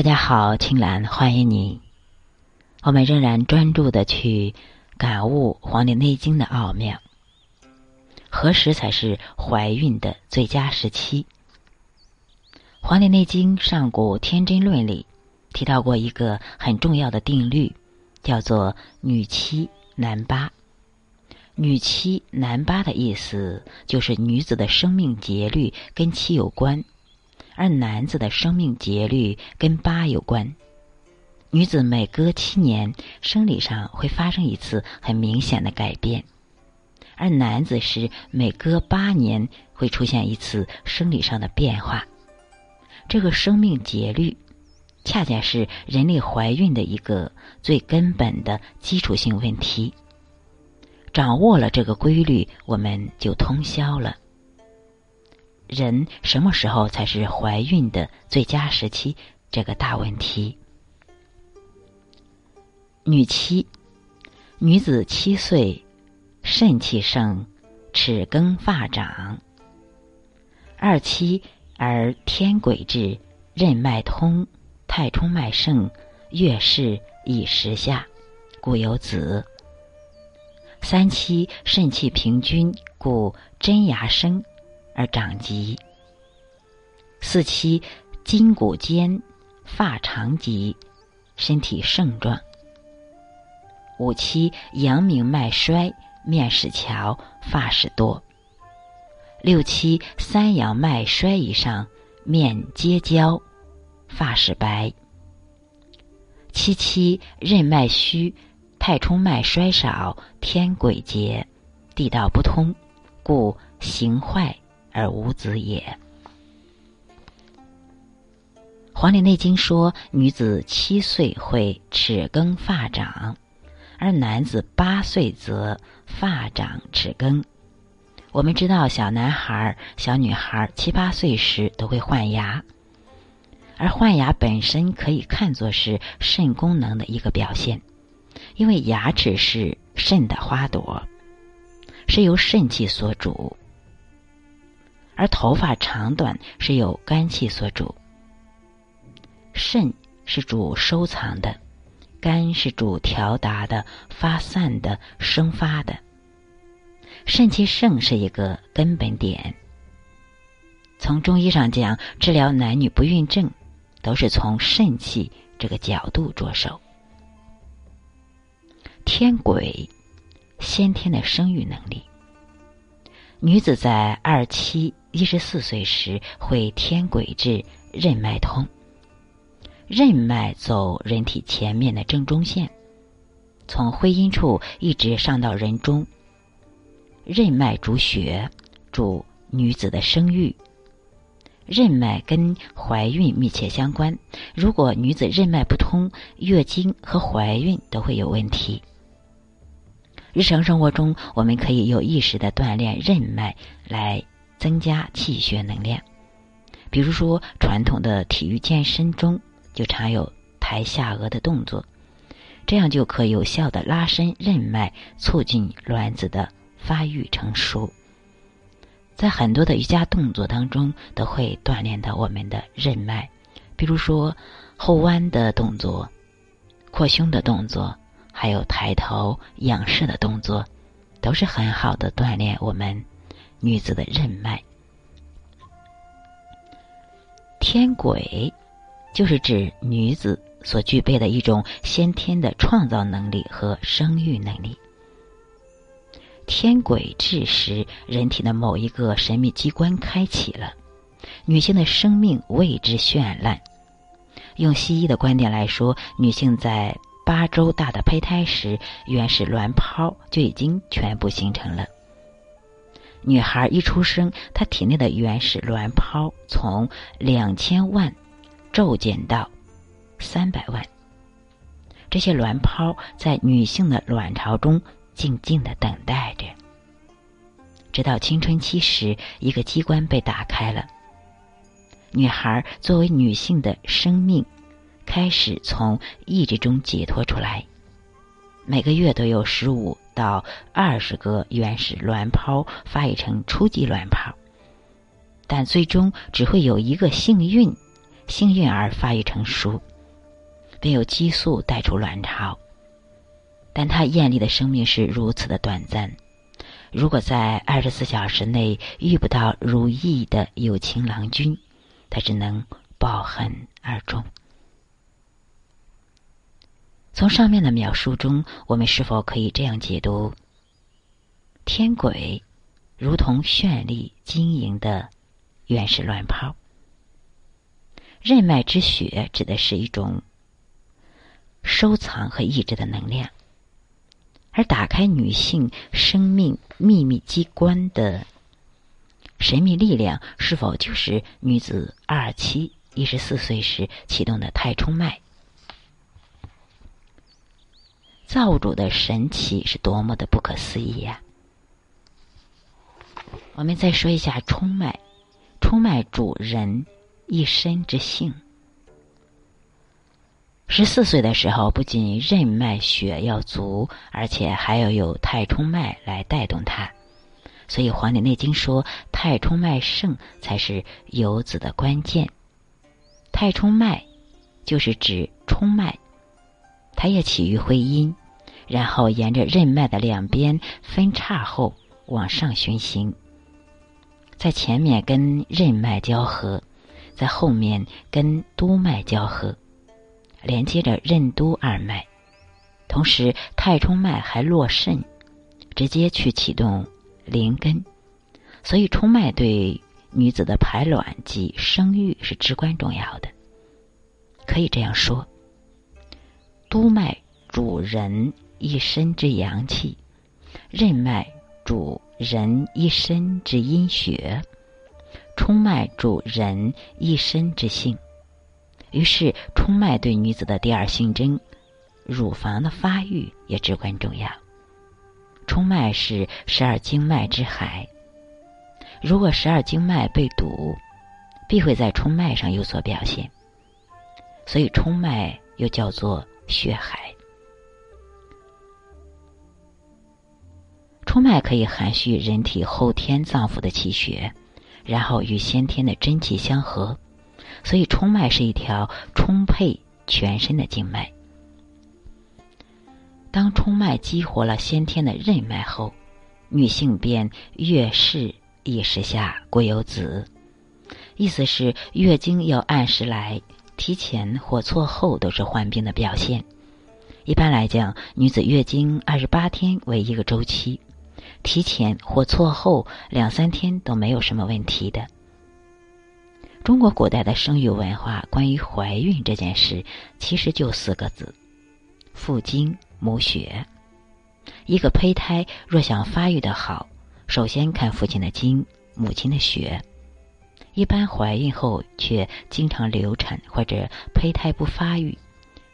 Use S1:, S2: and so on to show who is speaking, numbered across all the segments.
S1: 大家好，青兰，欢迎你。我们仍然专注的去感悟《黄帝内经》的奥妙。何时才是怀孕的最佳时期？《黄帝内经·上古天真论》里提到过一个很重要的定律，叫做“女七男八”。女七男八的意思就是女子的生命节律跟七有关。而男子的生命节律跟八有关，女子每隔七年生理上会发生一次很明显的改变，而男子是每隔八年会出现一次生理上的变化。这个生命节律，恰恰是人类怀孕的一个最根本的基础性问题。掌握了这个规律，我们就通宵了。人什么时候才是怀孕的最佳时期？这个大问题。女七，女子七岁，肾气盛，齿更发长。二七而天癸至，任脉通，太冲脉盛，月事以时下，故有子。三七肾气平均，故真牙生。而长疾，四七筋骨坚，发长疾，身体盛壮。五七阳明脉衰，面始憔，发始多。六七三阳脉衰以上，面皆焦，发始白。七七任脉虚，太冲脉衰少，天癸竭，地道不通，故形坏。而无子也。《黄帝内经》说，女子七岁会齿更发长，而男子八岁则发长齿更。我们知道，小男孩、小女孩七八岁时都会换牙，而换牙本身可以看作是肾功能的一个表现，因为牙齿是肾的花朵，是由肾气所主。而头发长短是由肝气所主，肾是主收藏的，肝是主调达的、发散的、生发的。肾气盛是一个根本点。从中医上讲，治疗男女不孕症，都是从肾气这个角度着手。天癸，先天的生育能力。女子在二七一十四岁时会天癸至，任脉通。任脉走人体前面的正中线，从会阴处一直上到人中。任脉主血，主女子的生育。任脉跟怀孕密切相关，如果女子任脉不通，月经和怀孕都会有问题。日常生活中，我们可以有意识的锻炼任脉，来增加气血能量。比如说，传统的体育健身中就常有抬下颚的动作，这样就可有效的拉伸任脉，促进卵子的发育成熟。在很多的瑜伽动作当中，都会锻炼到我们的任脉，比如说后弯的动作、扩胸的动作。还有抬头仰视的动作，都是很好的锻炼我们女子的任脉。天癸，就是指女子所具备的一种先天的创造能力和生育能力。天癸至时，人体的某一个神秘机关开启了，女性的生命为之绚烂。用西医的观点来说，女性在八周大的胚胎时，原始卵泡就已经全部形成了。女孩一出生，她体内的原始卵泡从两千万骤减到三百万。这些卵泡在女性的卵巢中静静的等待着，直到青春期时，一个机关被打开了。女孩作为女性的生命。开始从意志中解脱出来，每个月都有十五到二十个原始卵泡发育成初级卵泡，但最终只会有一个幸运幸运儿发育成熟，并有激素带出卵巢。但她艳丽的生命是如此的短暂，如果在二十四小时内遇不到如意的有情郎君，她只能抱恨而终。从上面的描述中，我们是否可以这样解读：天鬼如同绚丽晶莹的原始卵泡，任脉之血指的是一种收藏和抑制的能量，而打开女性生命秘密机关的神秘力量，是否就是女子二七一十四岁时启动的太冲脉？造主的神奇是多么的不可思议呀！我们再说一下冲脉，冲脉主人一身之性。十四岁的时候，不仅任脉血要足，而且还要有太冲脉来带动它。所以《黄帝内经》说，太冲脉盛才是有子的关键。太冲脉就是指冲脉，它也起于会阴。然后沿着任脉的两边分叉后往上循行，在前面跟任脉交合，在后面跟督脉交合，连接着任督二脉。同时，太冲脉还落肾，直接去启动灵根。所以，冲脉对女子的排卵及生育是至关重要的。可以这样说，督脉主人。一身之阳气，任脉主人一身之阴血，冲脉主人一身之性。于是，冲脉对女子的第二性征——乳房的发育也至关重要。冲脉是十二经脉之海，如果十二经脉被堵，必会在冲脉上有所表现。所以，冲脉又叫做血海。冲脉可以含蓄人体后天脏腑的气血，然后与先天的真气相合，所以冲脉是一条充沛全身的经脉。当冲脉激活了先天的任脉后，女性便月事一时下，国有子。意思是月经要按时来，提前或错后都是患病的表现。一般来讲，女子月经二十八天为一个周期。提前或错后两三天都没有什么问题的。中国古代的生育文化，关于怀孕这件事，其实就四个字：父精母血。一个胚胎若想发育的好，首先看父亲的精，母亲的血。一般怀孕后却经常流产或者胚胎不发育，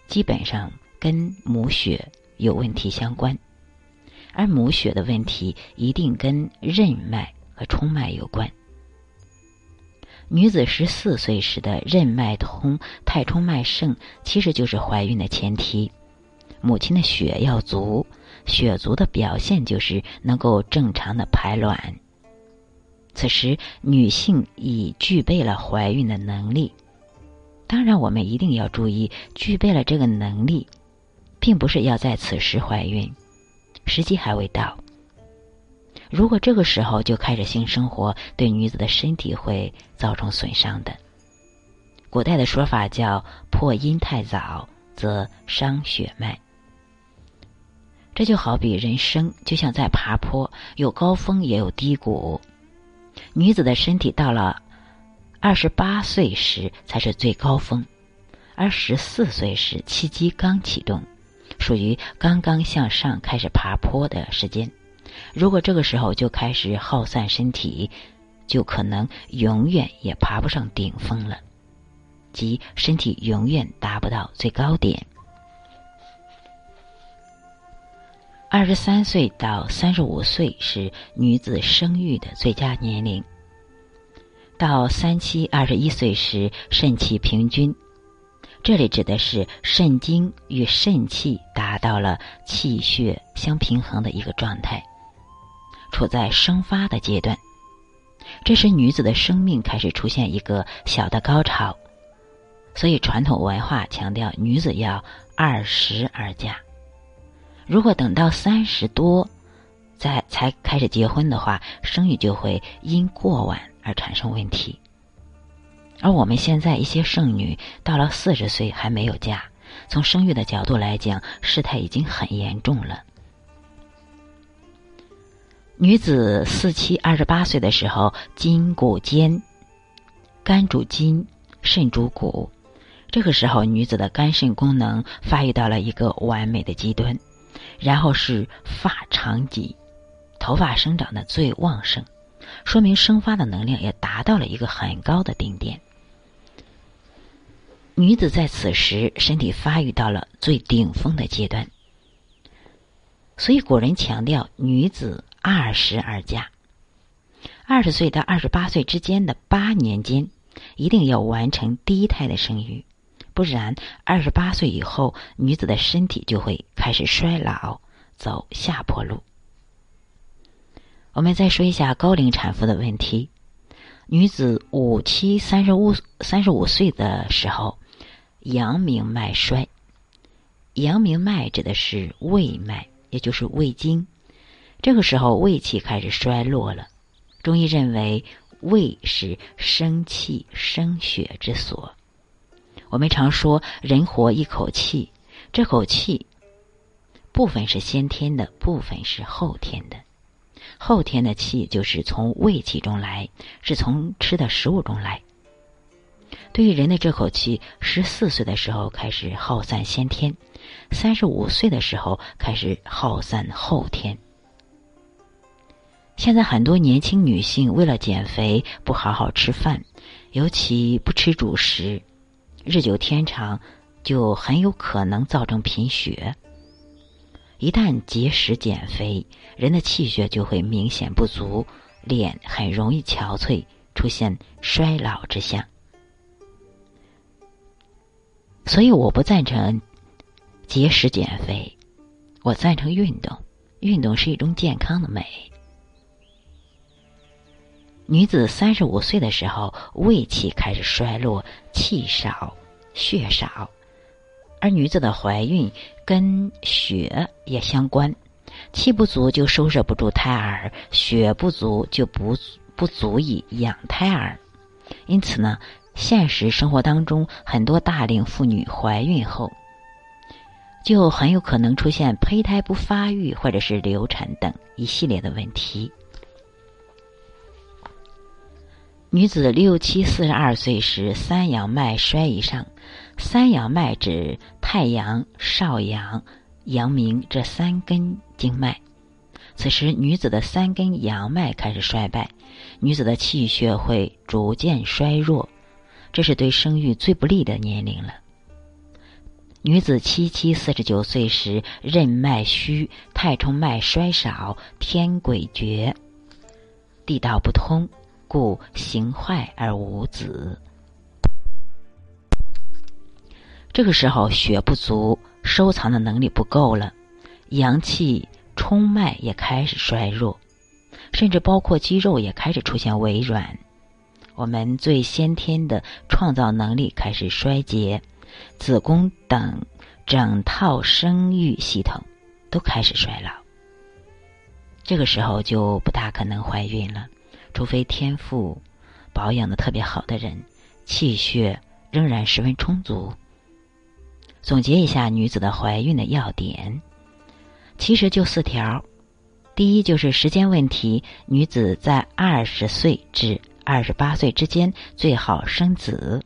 S1: 基本上跟母血有问题相关。而母血的问题一定跟任脉和冲脉有关。女子十四岁时的任脉通、太冲脉盛，其实就是怀孕的前提。母亲的血要足，血足的表现就是能够正常的排卵。此时，女性已具备了怀孕的能力。当然，我们一定要注意，具备了这个能力，并不是要在此时怀孕。时机还未到。如果这个时候就开始性生活，对女子的身体会造成损伤的。古代的说法叫“破阴太早，则伤血脉”。这就好比人生，就像在爬坡，有高峰也有低谷。女子的身体到了二十八岁时才是最高峰，而十四岁时气机刚启动。属于刚刚向上开始爬坡的时间，如果这个时候就开始耗散身体，就可能永远也爬不上顶峰了，即身体永远达不到最高点。二十三岁到三十五岁是女子生育的最佳年龄，到三七二十一岁时肾气平均。这里指的是肾精与肾气达到了气血相平衡的一个状态，处在生发的阶段。这时女子的生命开始出现一个小的高潮，所以传统文化强调女子要二十而嫁。如果等到三十多，再才开始结婚的话，生育就会因过晚而产生问题。而我们现在一些剩女到了四十岁还没有嫁，从生育的角度来讲，事态已经很严重了。女子四七二十八岁的时候，筋骨坚，肝主筋，肾主骨，这个时候女子的肝肾功能发育到了一个完美的极端，然后是发长髻。头发生长的最旺盛，说明生发的能量也达到了一个很高的顶点。女子在此时身体发育到了最顶峰的阶段，所以古人强调女子二十而嫁。二十岁到二十八岁之间的八年间，一定要完成第一胎的生育，不然二十八岁以后，女子的身体就会开始衰老，走下坡路。我们再说一下高龄产妇的问题。女子五七三十五三十五岁的时候，阳明脉衰。阳明脉指的是胃脉，也就是胃经。这个时候胃气开始衰落了。中医认为胃是生气生血之所。我们常说人活一口气，这口气部分是先天的，部分是后天的。后天的气就是从胃气中来，是从吃的食物中来。对于人的这口气，十四岁的时候开始耗散先天，三十五岁的时候开始耗散后天。现在很多年轻女性为了减肥，不好好吃饭，尤其不吃主食，日久天长，就很有可能造成贫血。一旦节食减肥，人的气血就会明显不足，脸很容易憔悴，出现衰老之象。所以我不赞成节食减肥，我赞成运动。运动是一种健康的美。女子三十五岁的时候，胃气开始衰落，气少，血少。而女子的怀孕跟血也相关，气不足就收摄不住胎儿，血不足就不不足以养胎儿。因此呢，现实生活当中很多大龄妇女怀孕后，就很有可能出现胚胎不发育或者是流产等一系列的问题。女子六七四十二岁时，三阳脉衰以上。三阳脉指太阳、少阳、阳明这三根经脉。此时，女子的三根阳脉开始衰败，女子的气血会逐渐衰弱，这是对生育最不利的年龄了。女子七七四十九岁时，任脉虚，太冲脉衰少，天癸绝，地道不通，故形坏而无子。这个时候血不足，收藏的能力不够了，阳气冲脉也开始衰弱，甚至包括肌肉也开始出现微软，我们最先天的创造能力开始衰竭，子宫等整套生育系统都开始衰老。这个时候就不大可能怀孕了，除非天赋保养的特别好的人，气血仍然十分充足。总结一下女子的怀孕的要点，其实就四条：第一就是时间问题，女子在二十岁至二十八岁之间最好生子；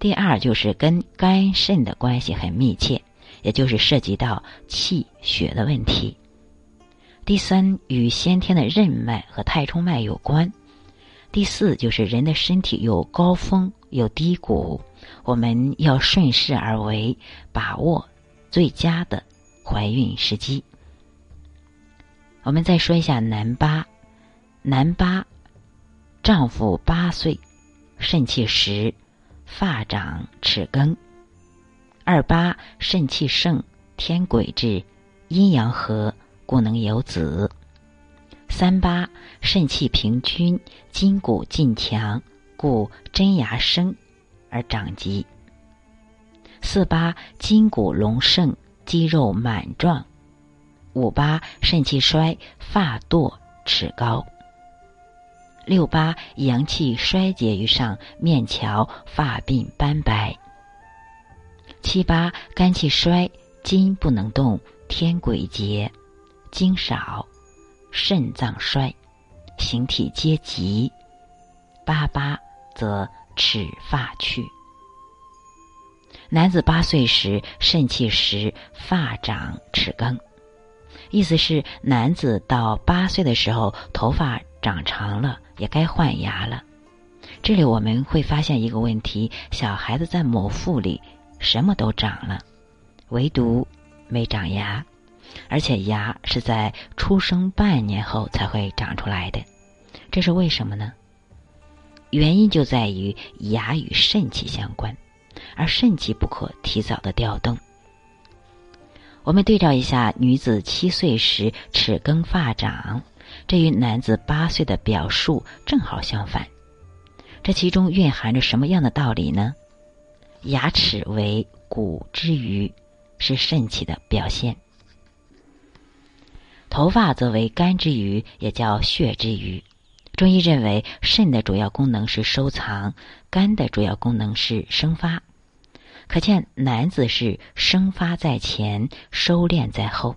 S1: 第二就是跟肝肾的关系很密切，也就是涉及到气血的问题；第三与先天的任脉和太冲脉有关；第四就是人的身体有高峰有低谷。我们要顺势而为，把握最佳的怀孕时机。我们再说一下男八，男八，丈夫八岁，肾气实，发长齿更；二八肾气盛，天癸至，阴阳和，故能有子；三八肾气平均，筋骨劲强，故真牙生。而长疾。四八筋骨隆盛，肌肉满壮；五八肾气衰，发堕齿高；六八阳气衰竭于上，面桥发鬓斑白；七八肝气衰，筋不能动，天鬼竭，精少，肾脏衰，形体皆急；八八则齿发去。男子八岁时肾气实，发长齿更，意思是男子到八岁的时候头发长长了，也该换牙了。这里我们会发现一个问题：小孩子在母腹里什么都长了，唯独没长牙，而且牙是在出生半年后才会长出来的。这是为什么呢？原因就在于牙与肾气相关。而肾气不可提早的调动。我们对照一下，女子七岁时齿更发长，这与男子八岁的表述正好相反。这其中蕴含着什么样的道理呢？牙齿为骨之余，是肾气的表现；头发则为肝之余，也叫血之余。中医认为，肾的主要功能是收藏，肝的主要功能是生发。可见，男子是生发在前，收敛在后，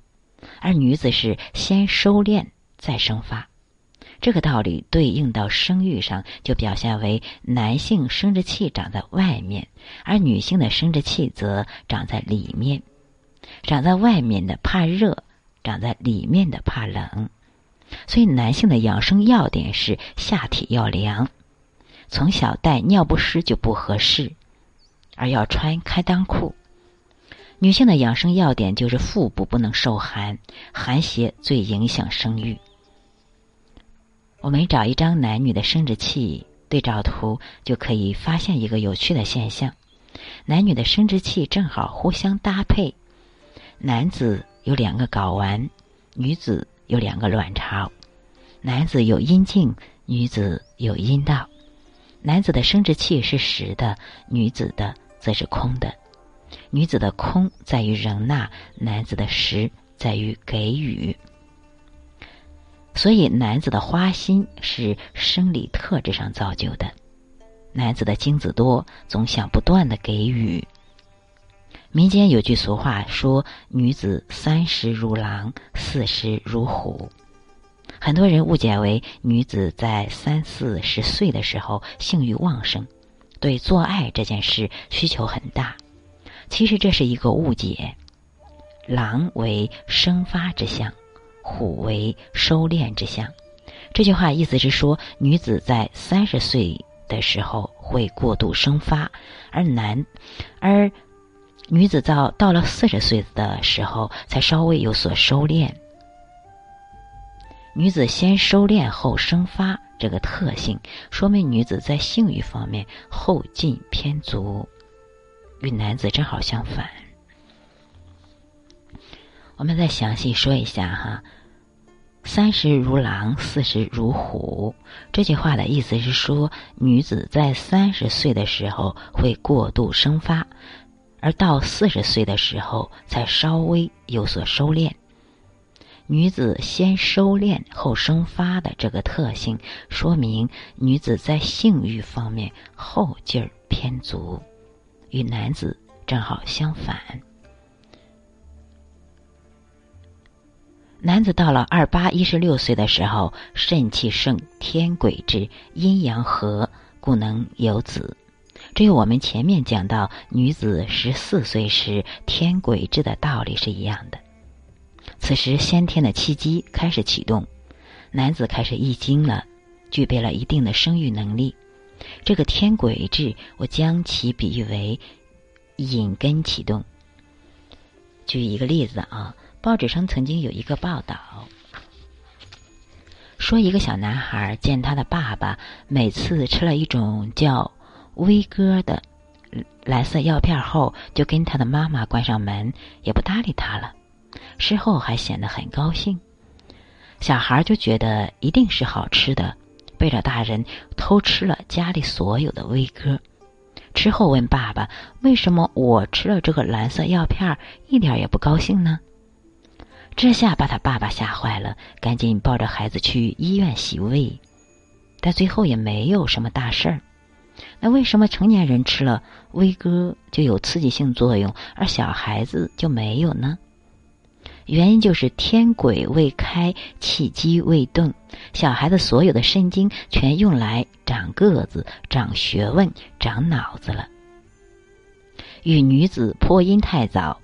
S1: 而女子是先收敛再生发。这个道理对应到生育上，就表现为男性生殖器长在外面，而女性的生殖器则长在里面。长在外面的怕热，长在里面的怕冷。所以，男性的养生要点是下体要凉，从小带尿不湿就不合适。而要穿开裆裤。女性的养生要点就是腹部不能受寒，寒邪最影响生育。我们找一张男女的生殖器对照图，就可以发现一个有趣的现象：男女的生殖器正好互相搭配。男子有两个睾丸，女子有两个卵巢。男子有阴茎，女子有阴道。男子的生殖器是实的，女子的。则是空的，女子的空在于容纳，男子的实在于给予。所以，男子的花心是生理特质上造就的。男子的精子多，总想不断的给予。民间有句俗话说：“女子三十如狼，四十如虎。”很多人误解为女子在三四十岁的时候性欲旺盛。对做爱这件事需求很大，其实这是一个误解。狼为生发之象，虎为收敛之象。这句话意思是说，女子在三十岁的时候会过度生发，而男，而女子到到了四十岁的时候才稍微有所收敛。女子先收敛后生发。这个特性说明女子在性欲方面后劲偏足，与男子正好相反。我们再详细说一下哈，“三十如狼，四十如虎”这句话的意思是说，女子在三十岁的时候会过度生发，而到四十岁的时候才稍微有所收敛。女子先收敛后生发的这个特性，说明女子在性欲方面后劲儿偏足，与男子正好相反。男子到了二八一十六岁的时候，肾气盛，天癸至，阴阳和，故能有子。这与我们前面讲到女子十四岁时天癸至的道理是一样的。此时，先天的气机开始启动，男子开始易经了，具备了一定的生育能力。这个天癸至，我将其比喻为引根启动。举一个例子啊，报纸上曾经有一个报道，说一个小男孩见他的爸爸每次吃了一种叫威哥的蓝色药片后，就跟他的妈妈关上门，也不搭理他了。事后还显得很高兴，小孩就觉得一定是好吃的，背着大人偷吃了家里所有的威哥。之后问爸爸：“为什么我吃了这个蓝色药片一点也不高兴呢？”这下把他爸爸吓坏了，赶紧抱着孩子去医院洗胃，但最后也没有什么大事儿。那为什么成年人吃了威哥就有刺激性作用，而小孩子就没有呢？原因就是天癸未开，气机未动，小孩子所有的肾精全用来长个子、长学问、长脑子了。与女子破阴太早，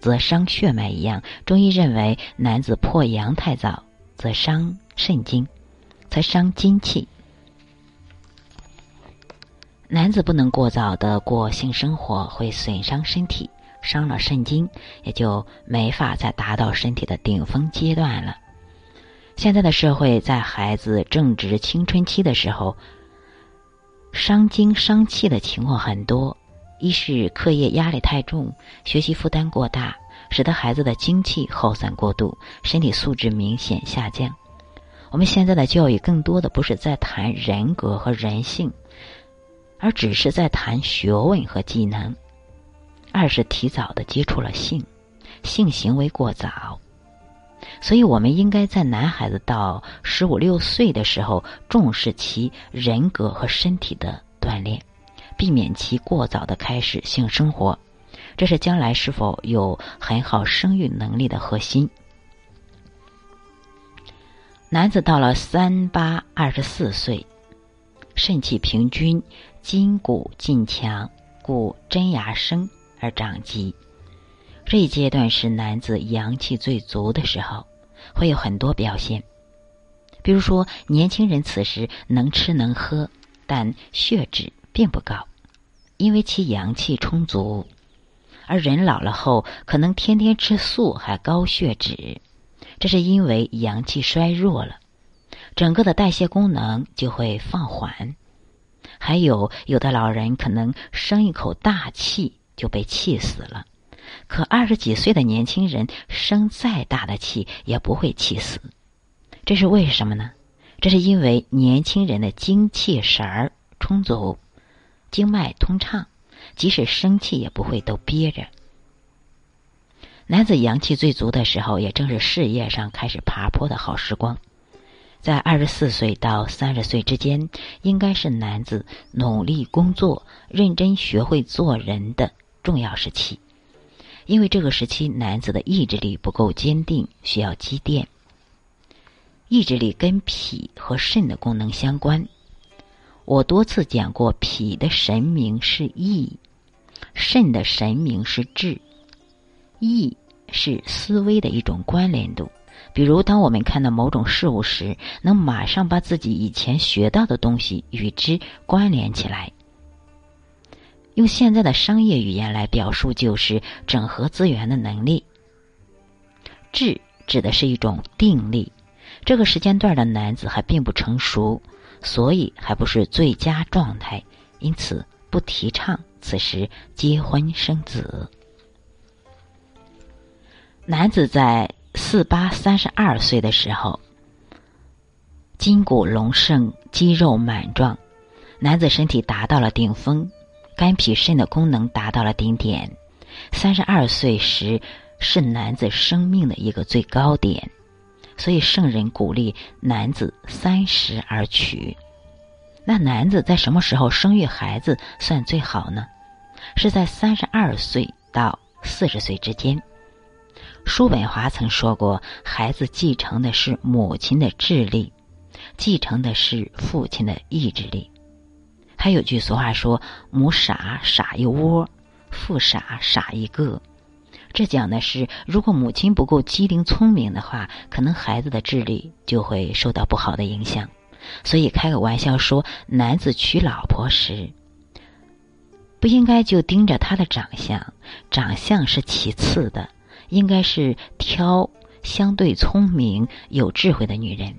S1: 则伤血脉一样，中医认为男子破阳太早，则伤肾精，则伤精气。男子不能过早的过性生活，会损伤身体。伤了肾经，也就没法再达到身体的顶峰阶段了。现在的社会，在孩子正值青春期的时候，伤精伤气的情况很多。一是课业压力太重，学习负担过大，使得孩子的精气耗散过度，身体素质明显下降。我们现在的教育更多的不是在谈人格和人性，而只是在谈学问和技能。二是提早的接触了性，性行为过早，所以我们应该在男孩子到十五六岁的时候重视其人格和身体的锻炼，避免其过早的开始性生活，这是将来是否有很好生育能力的核心。男子到了三八二十四岁，肾气平均，筋骨劲强，故真牙生。而长疾，这一阶段是男子阳气最足的时候，会有很多表现。比如说，年轻人此时能吃能喝，但血脂并不高，因为其阳气充足；而人老了后，可能天天吃素还高血脂，这是因为阳气衰弱了，整个的代谢功能就会放缓。还有，有的老人可能生一口大气。就被气死了，可二十几岁的年轻人生再大的气也不会气死，这是为什么呢？这是因为年轻人的精气神儿充足，经脉通畅，即使生气也不会都憋着。男子阳气最足的时候，也正是事业上开始爬坡的好时光，在二十四岁到三十岁之间，应该是男子努力工作、认真学会做人的。重要时期，因为这个时期男子的意志力不够坚定，需要积淀。意志力跟脾和肾的功能相关。我多次讲过，脾的神明是意，肾的神明是志。意是思维的一种关联度。比如，当我们看到某种事物时，能马上把自己以前学到的东西与之关联起来。用现在的商业语言来表述，就是整合资源的能力。智指的是一种定力。这个时间段的男子还并不成熟，所以还不是最佳状态，因此不提倡此时结婚生子。男子在四八三十二岁的时候，筋骨隆盛，肌肉满壮，男子身体达到了顶峰。肝脾肾的功能达到了顶点，三十二岁时是男子生命的一个最高点，所以圣人鼓励男子三十而娶。那男子在什么时候生育孩子算最好呢？是在三十二岁到四十岁之间。叔本华曾说过，孩子继承的是母亲的智力，继承的是父亲的意志力。还有句俗话说：“母傻傻一窝，父傻傻一个。”这讲的是，如果母亲不够机灵聪明的话，可能孩子的智力就会受到不好的影响。所以开个玩笑说，男子娶老婆时，不应该就盯着她的长相，长相是其次的，应该是挑相对聪明、有智慧的女人。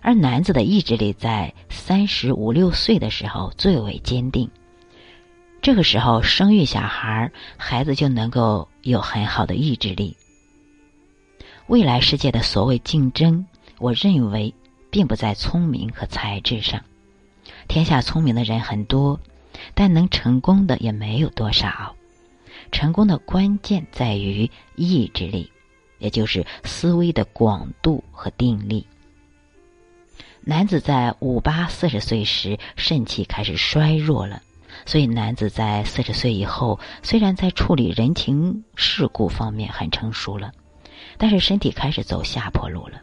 S1: 而男子的意志力在三十五六岁的时候最为坚定，这个时候生育小孩，孩子就能够有很好的意志力。未来世界的所谓竞争，我认为并不在聪明和才智上。天下聪明的人很多，但能成功的也没有多少。成功的关键在于意志力，也就是思维的广度和定力。男子在五八四十岁时肾气开始衰弱了，所以男子在四十岁以后，虽然在处理人情世故方面很成熟了，但是身体开始走下坡路了，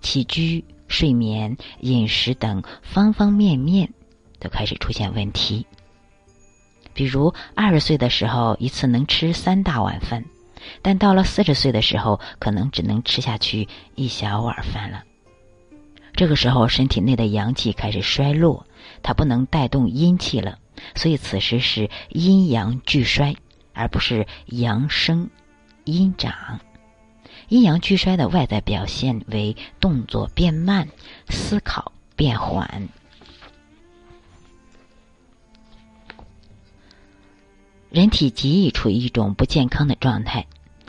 S1: 起居、睡眠、饮食等方方面面都开始出现问题。比如二十岁的时候，一次能吃三大碗饭，但到了四十岁的时候，可能只能吃下去一小碗饭了。这个时候，身体内的阳气开始衰落，它不能带动阴气了，所以此时是阴阳俱衰，而不是阳生阴长。阴阳俱衰的外在表现为动作变慢，思考变缓。人体极易处于一种不健康的状态。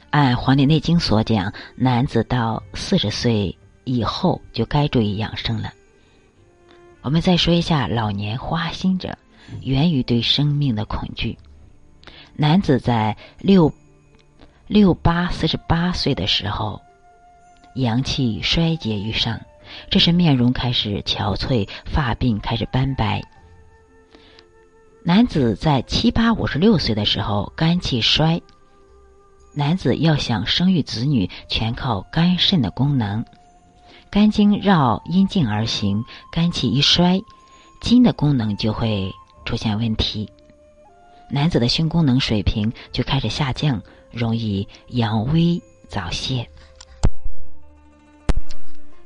S1: 按《黄帝内经》所讲，男子到四十岁。以后就该注意养生了。我们再说一下老年花心者，源于对生命的恐惧。男子在六六八四十八岁的时候，阳气衰竭于上，这时面容开始憔悴，发鬓开始斑白。男子在七八五十六岁的时候，肝气衰。男子要想生育子女，全靠肝肾的功能。肝经绕阴茎而行，肝气一衰，筋的功能就会出现问题，男子的性功能水平就开始下降，容易阳痿早泄，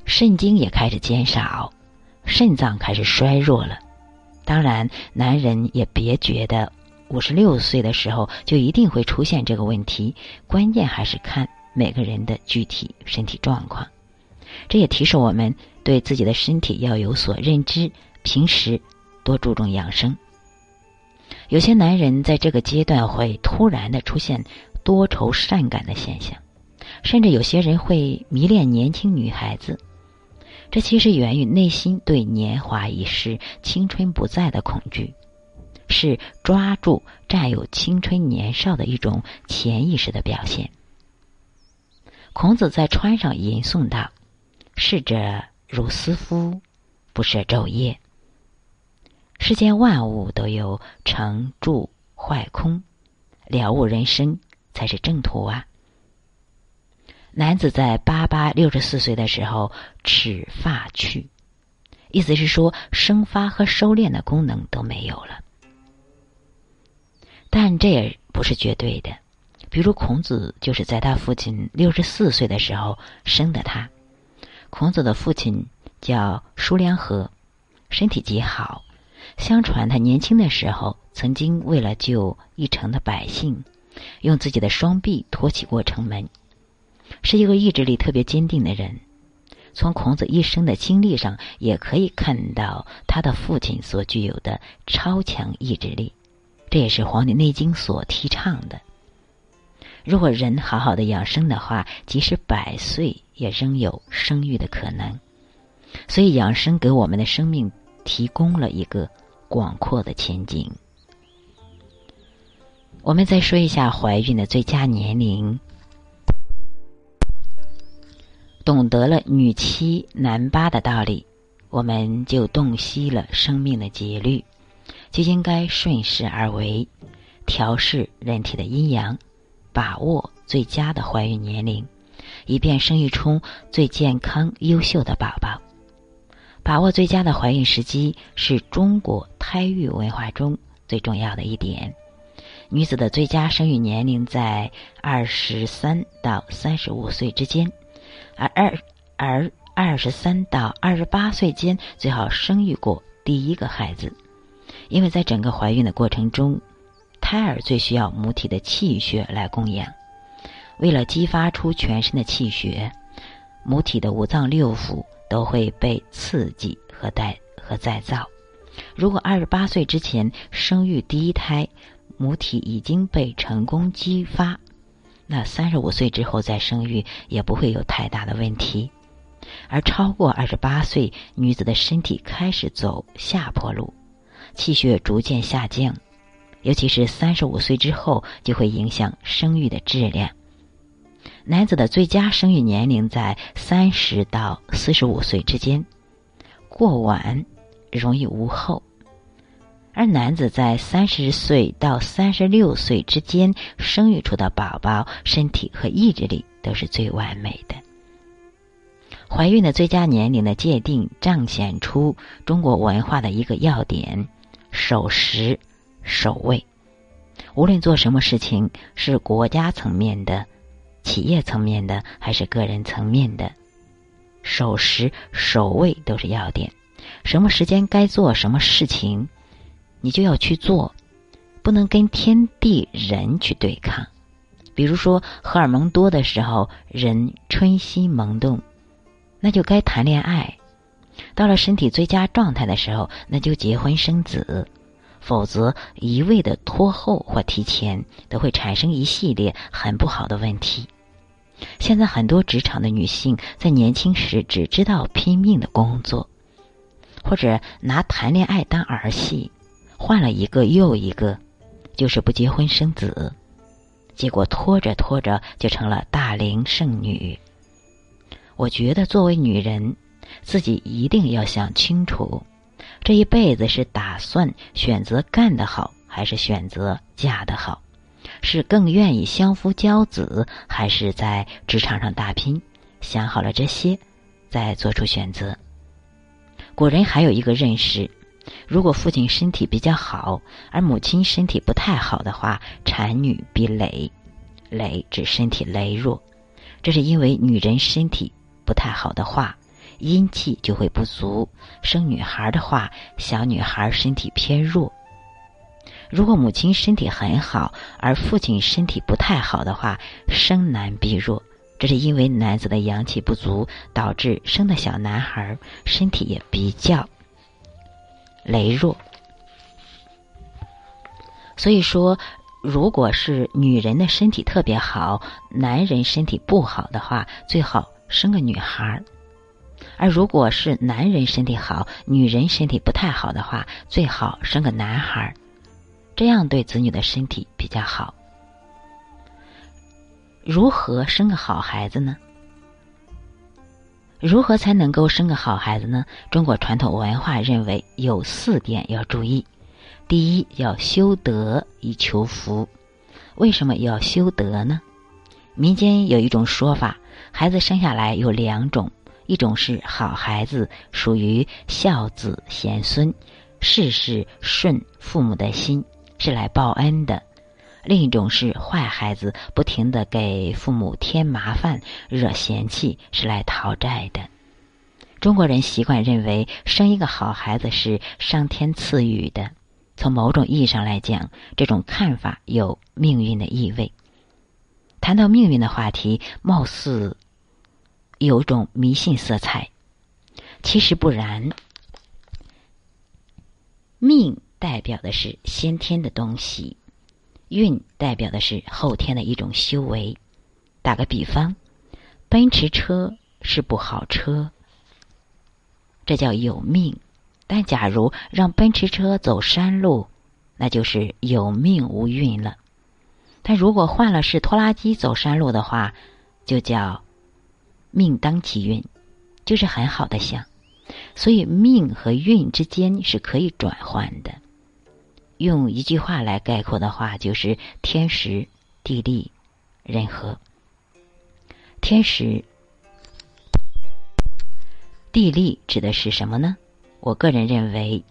S1: 肾精也开始减少，肾脏开始衰弱了。当然，男人也别觉得五十六岁的时候就一定会出现这个问题，关键还是看每个人的具体身体状况。这也提示我们对自己的身体要有所认知，平时多注重养生。有些男人在这个阶段会突然的出现多愁善感的现象，甚至有些人会迷恋年轻女孩子。这其实源于内心对年华已逝、青春不在的恐惧，是抓住占有青春年少的一种潜意识的表现。孔子在川上吟诵道。逝者如斯夫，不舍昼夜。世间万物都有成住坏空，了悟人生才是正途啊！男子在八八六十四岁的时候，齿发去，意思是说生发和收敛的功能都没有了。但这也不是绝对的，比如孔子就是在他父亲六十四岁的时候生的他。孔子的父亲叫叔梁纥，身体极好。相传他年轻的时候，曾经为了救一城的百姓，用自己的双臂托起过城门，是一个意志力特别坚定的人。从孔子一生的经历上，也可以看到他的父亲所具有的超强意志力。这也是《黄帝内经》所提倡的。如果人好好的养生的话，即使百岁也仍有生育的可能。所以养生给我们的生命提供了一个广阔的前景。我们再说一下怀孕的最佳年龄。懂得了女七男八的道理，我们就洞悉了生命的节律，就应该顺势而为，调试人体的阴阳。把握最佳的怀孕年龄，以便生育出最健康、优秀的宝宝。把握最佳的怀孕时机是中国胎育文化中最重要的一点。女子的最佳生育年龄在二十三到三十五岁之间，而二而二十三到二十八岁间最好生育过第一个孩子，因为在整个怀孕的过程中。胎儿最需要母体的气血来供养，为了激发出全身的气血，母体的五脏六腑都会被刺激和再和再造。如果二十八岁之前生育第一胎，母体已经被成功激发，那三十五岁之后再生育也不会有太大的问题。而超过二十八岁，女子的身体开始走下坡路。气血逐渐下降，尤其是三十五岁之后，就会影响生育的质量。男子的最佳生育年龄在三十到四十五岁之间，过晚容易无后；而男子在三十岁到三十六岁之间生育出的宝宝，身体和意志力都是最完美的。怀孕的最佳年龄的界定，彰显出中国文化的一个要点：守时、守位。无论做什么事情，是国家层面的。企业层面的还是个人层面的，守时守位都是要点。什么时间该做什么事情，你就要去做，不能跟天地人去对抗。比如说，荷尔蒙多的时候，人春心萌动，那就该谈恋爱；到了身体最佳状态的时候，那就结婚生子。否则，一味的拖后或提前，都会产生一系列很不好的问题。现在很多职场的女性在年轻时只知道拼命的工作，或者拿谈恋爱当儿戏，换了一个又一个，就是不结婚生子，结果拖着拖着就成了大龄剩女。我觉得作为女人，自己一定要想清楚。这一辈子是打算选择干得好，还是选择嫁得好？是更愿意相夫教子，还是在职场上打拼？想好了这些，再做出选择。古人还有一个认识：如果父亲身体比较好，而母亲身体不太好的话，产女必羸。羸指身体羸弱，这是因为女人身体不太好的话。阴气就会不足，生女孩的话，小女孩身体偏弱。如果母亲身体很好，而父亲身体不太好的话，生男必弱。这是因为男子的阳气不足，导致生的小男孩身体也比较羸弱。所以说，如果是女人的身体特别好，男人身体不好的话，最好生个女孩。而如果是男人身体好，女人身体不太好的话，最好生个男孩，这样对子女的身体比较好。如何生个好孩子呢？如何才能够生个好孩子呢？中国传统文化认为有四点要注意：第一，要修德以求福。为什么要修德呢？民间有一种说法，孩子生下来有两种。一种是好孩子，属于孝子贤孙，事事顺父母的心，是来报恩的；另一种是坏孩子，不停的给父母添麻烦、惹嫌弃，是来讨债的。中国人习惯认为，生一个好孩子是上天赐予的。从某种意义上来讲，这种看法有命运的意味。谈到命运的话题，貌似。有种迷信色彩，其实不然。命代表的是先天的东西，运代表的是后天的一种修为。打个比方，奔驰车是部好车，这叫有命；但假如让奔驰车走山路，那就是有命无运了。但如果换了是拖拉机走山路的话，就叫。命当其运，就是很好的相，所以命和运之间是可以转换的。用一句话来概括的话，就是天时、地利、人和。天时、地利指的是什么呢？我个人认为，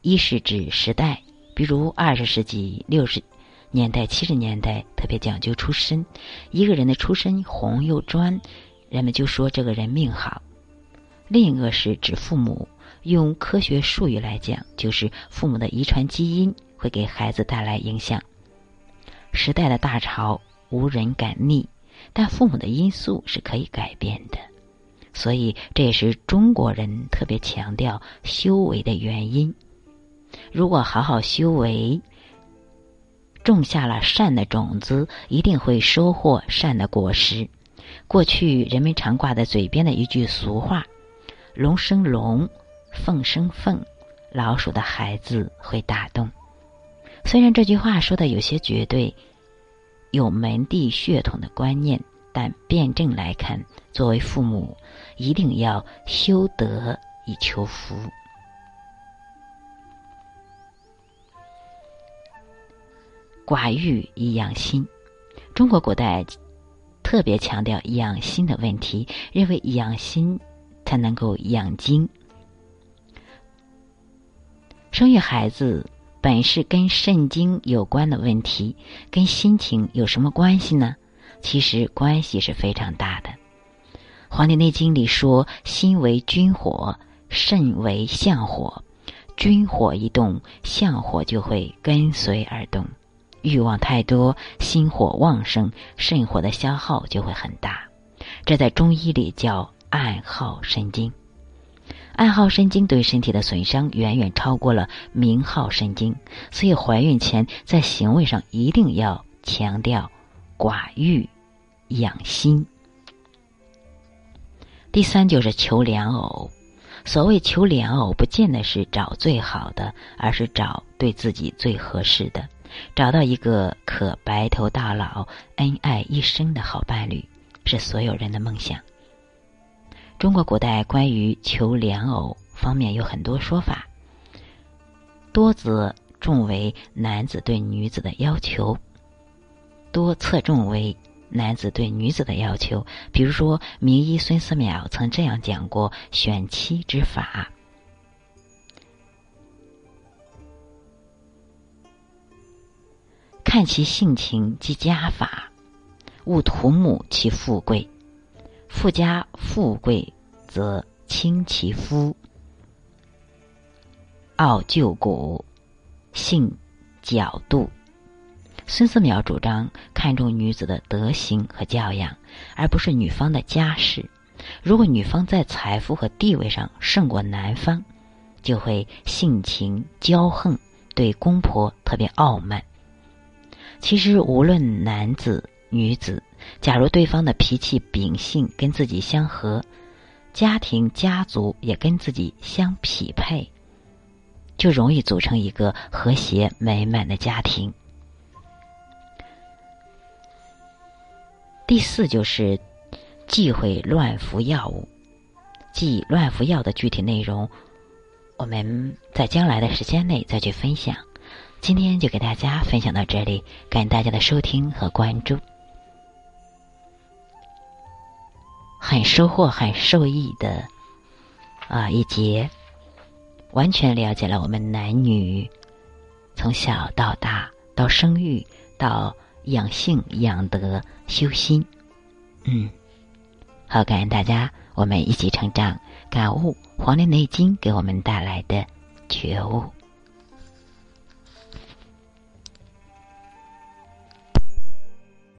S1: 一是指时代，比如二十世纪六十年代、七十年代特别讲究出身，一个人的出身红又专。人们就说这个人命好，另一个是指父母。用科学术语来讲，就是父母的遗传基因会给孩子带来影响。时代的大潮无人敢逆，但父母的因素是可以改变的。所以这也是中国人特别强调修为的原因。如果好好修为，种下了善的种子，一定会收获善的果实。过去人们常挂在嘴边的一句俗话：“龙生龙，凤生凤，老鼠的孩子会打洞。虽然这句话说的有些绝对，有门第血统的观念，但辩证来看，作为父母，一定要修德以求福。寡欲以养心，中国古代特别强调养心的问题，认为养心才能够养精。生育孩子本是跟肾精有关的问题，跟心情有什么关系呢？其实关系是非常大的。《黄帝内经》里说：“心为君火，肾为相火，君火一动，相火就会跟随而动。”欲望太多，心火旺盛，肾火的消耗就会很大。这在中医里叫暗耗神经。暗耗神经对身体的损伤远远超过了明耗神经，所以怀孕前在行为上一定要强调寡欲养心。第三就是求良偶。所谓求良偶，不见得是找最好的，而是找对自己最合适的。找到一个可白头到老、恩爱一生的好伴侣，是所有人的梦想。中国古代关于求良偶方面有很多说法，多则重为男子对女子的要求，多侧重为男子对女子的要求。比如说，名医孙思邈曾这样讲过选妻之法。看其性情及家法，勿图慕其富贵。富家富贵，则轻其夫，傲旧骨，性矫度。孙思邈主张看重女子的德行和教养，而不是女方的家世。如果女方在财富和地位上胜过男方，就会性情骄横，对公婆特别傲慢。其实，无论男子女子，假如对方的脾气秉性跟自己相合，家庭家族也跟自己相匹配，就容易组成一个和谐美满的家庭。第四就是忌讳乱服药物，忌乱服药的具体内容，我们在将来的时间内再去分享。今天就给大家分享到这里，感谢大家的收听和关注，很收获、很受益的啊一节，完全了解了我们男女从小到大到生育到养性、养德、修心，嗯，好，感恩大家，我们一起成长，感悟《黄帝内经》给我们带来的觉悟。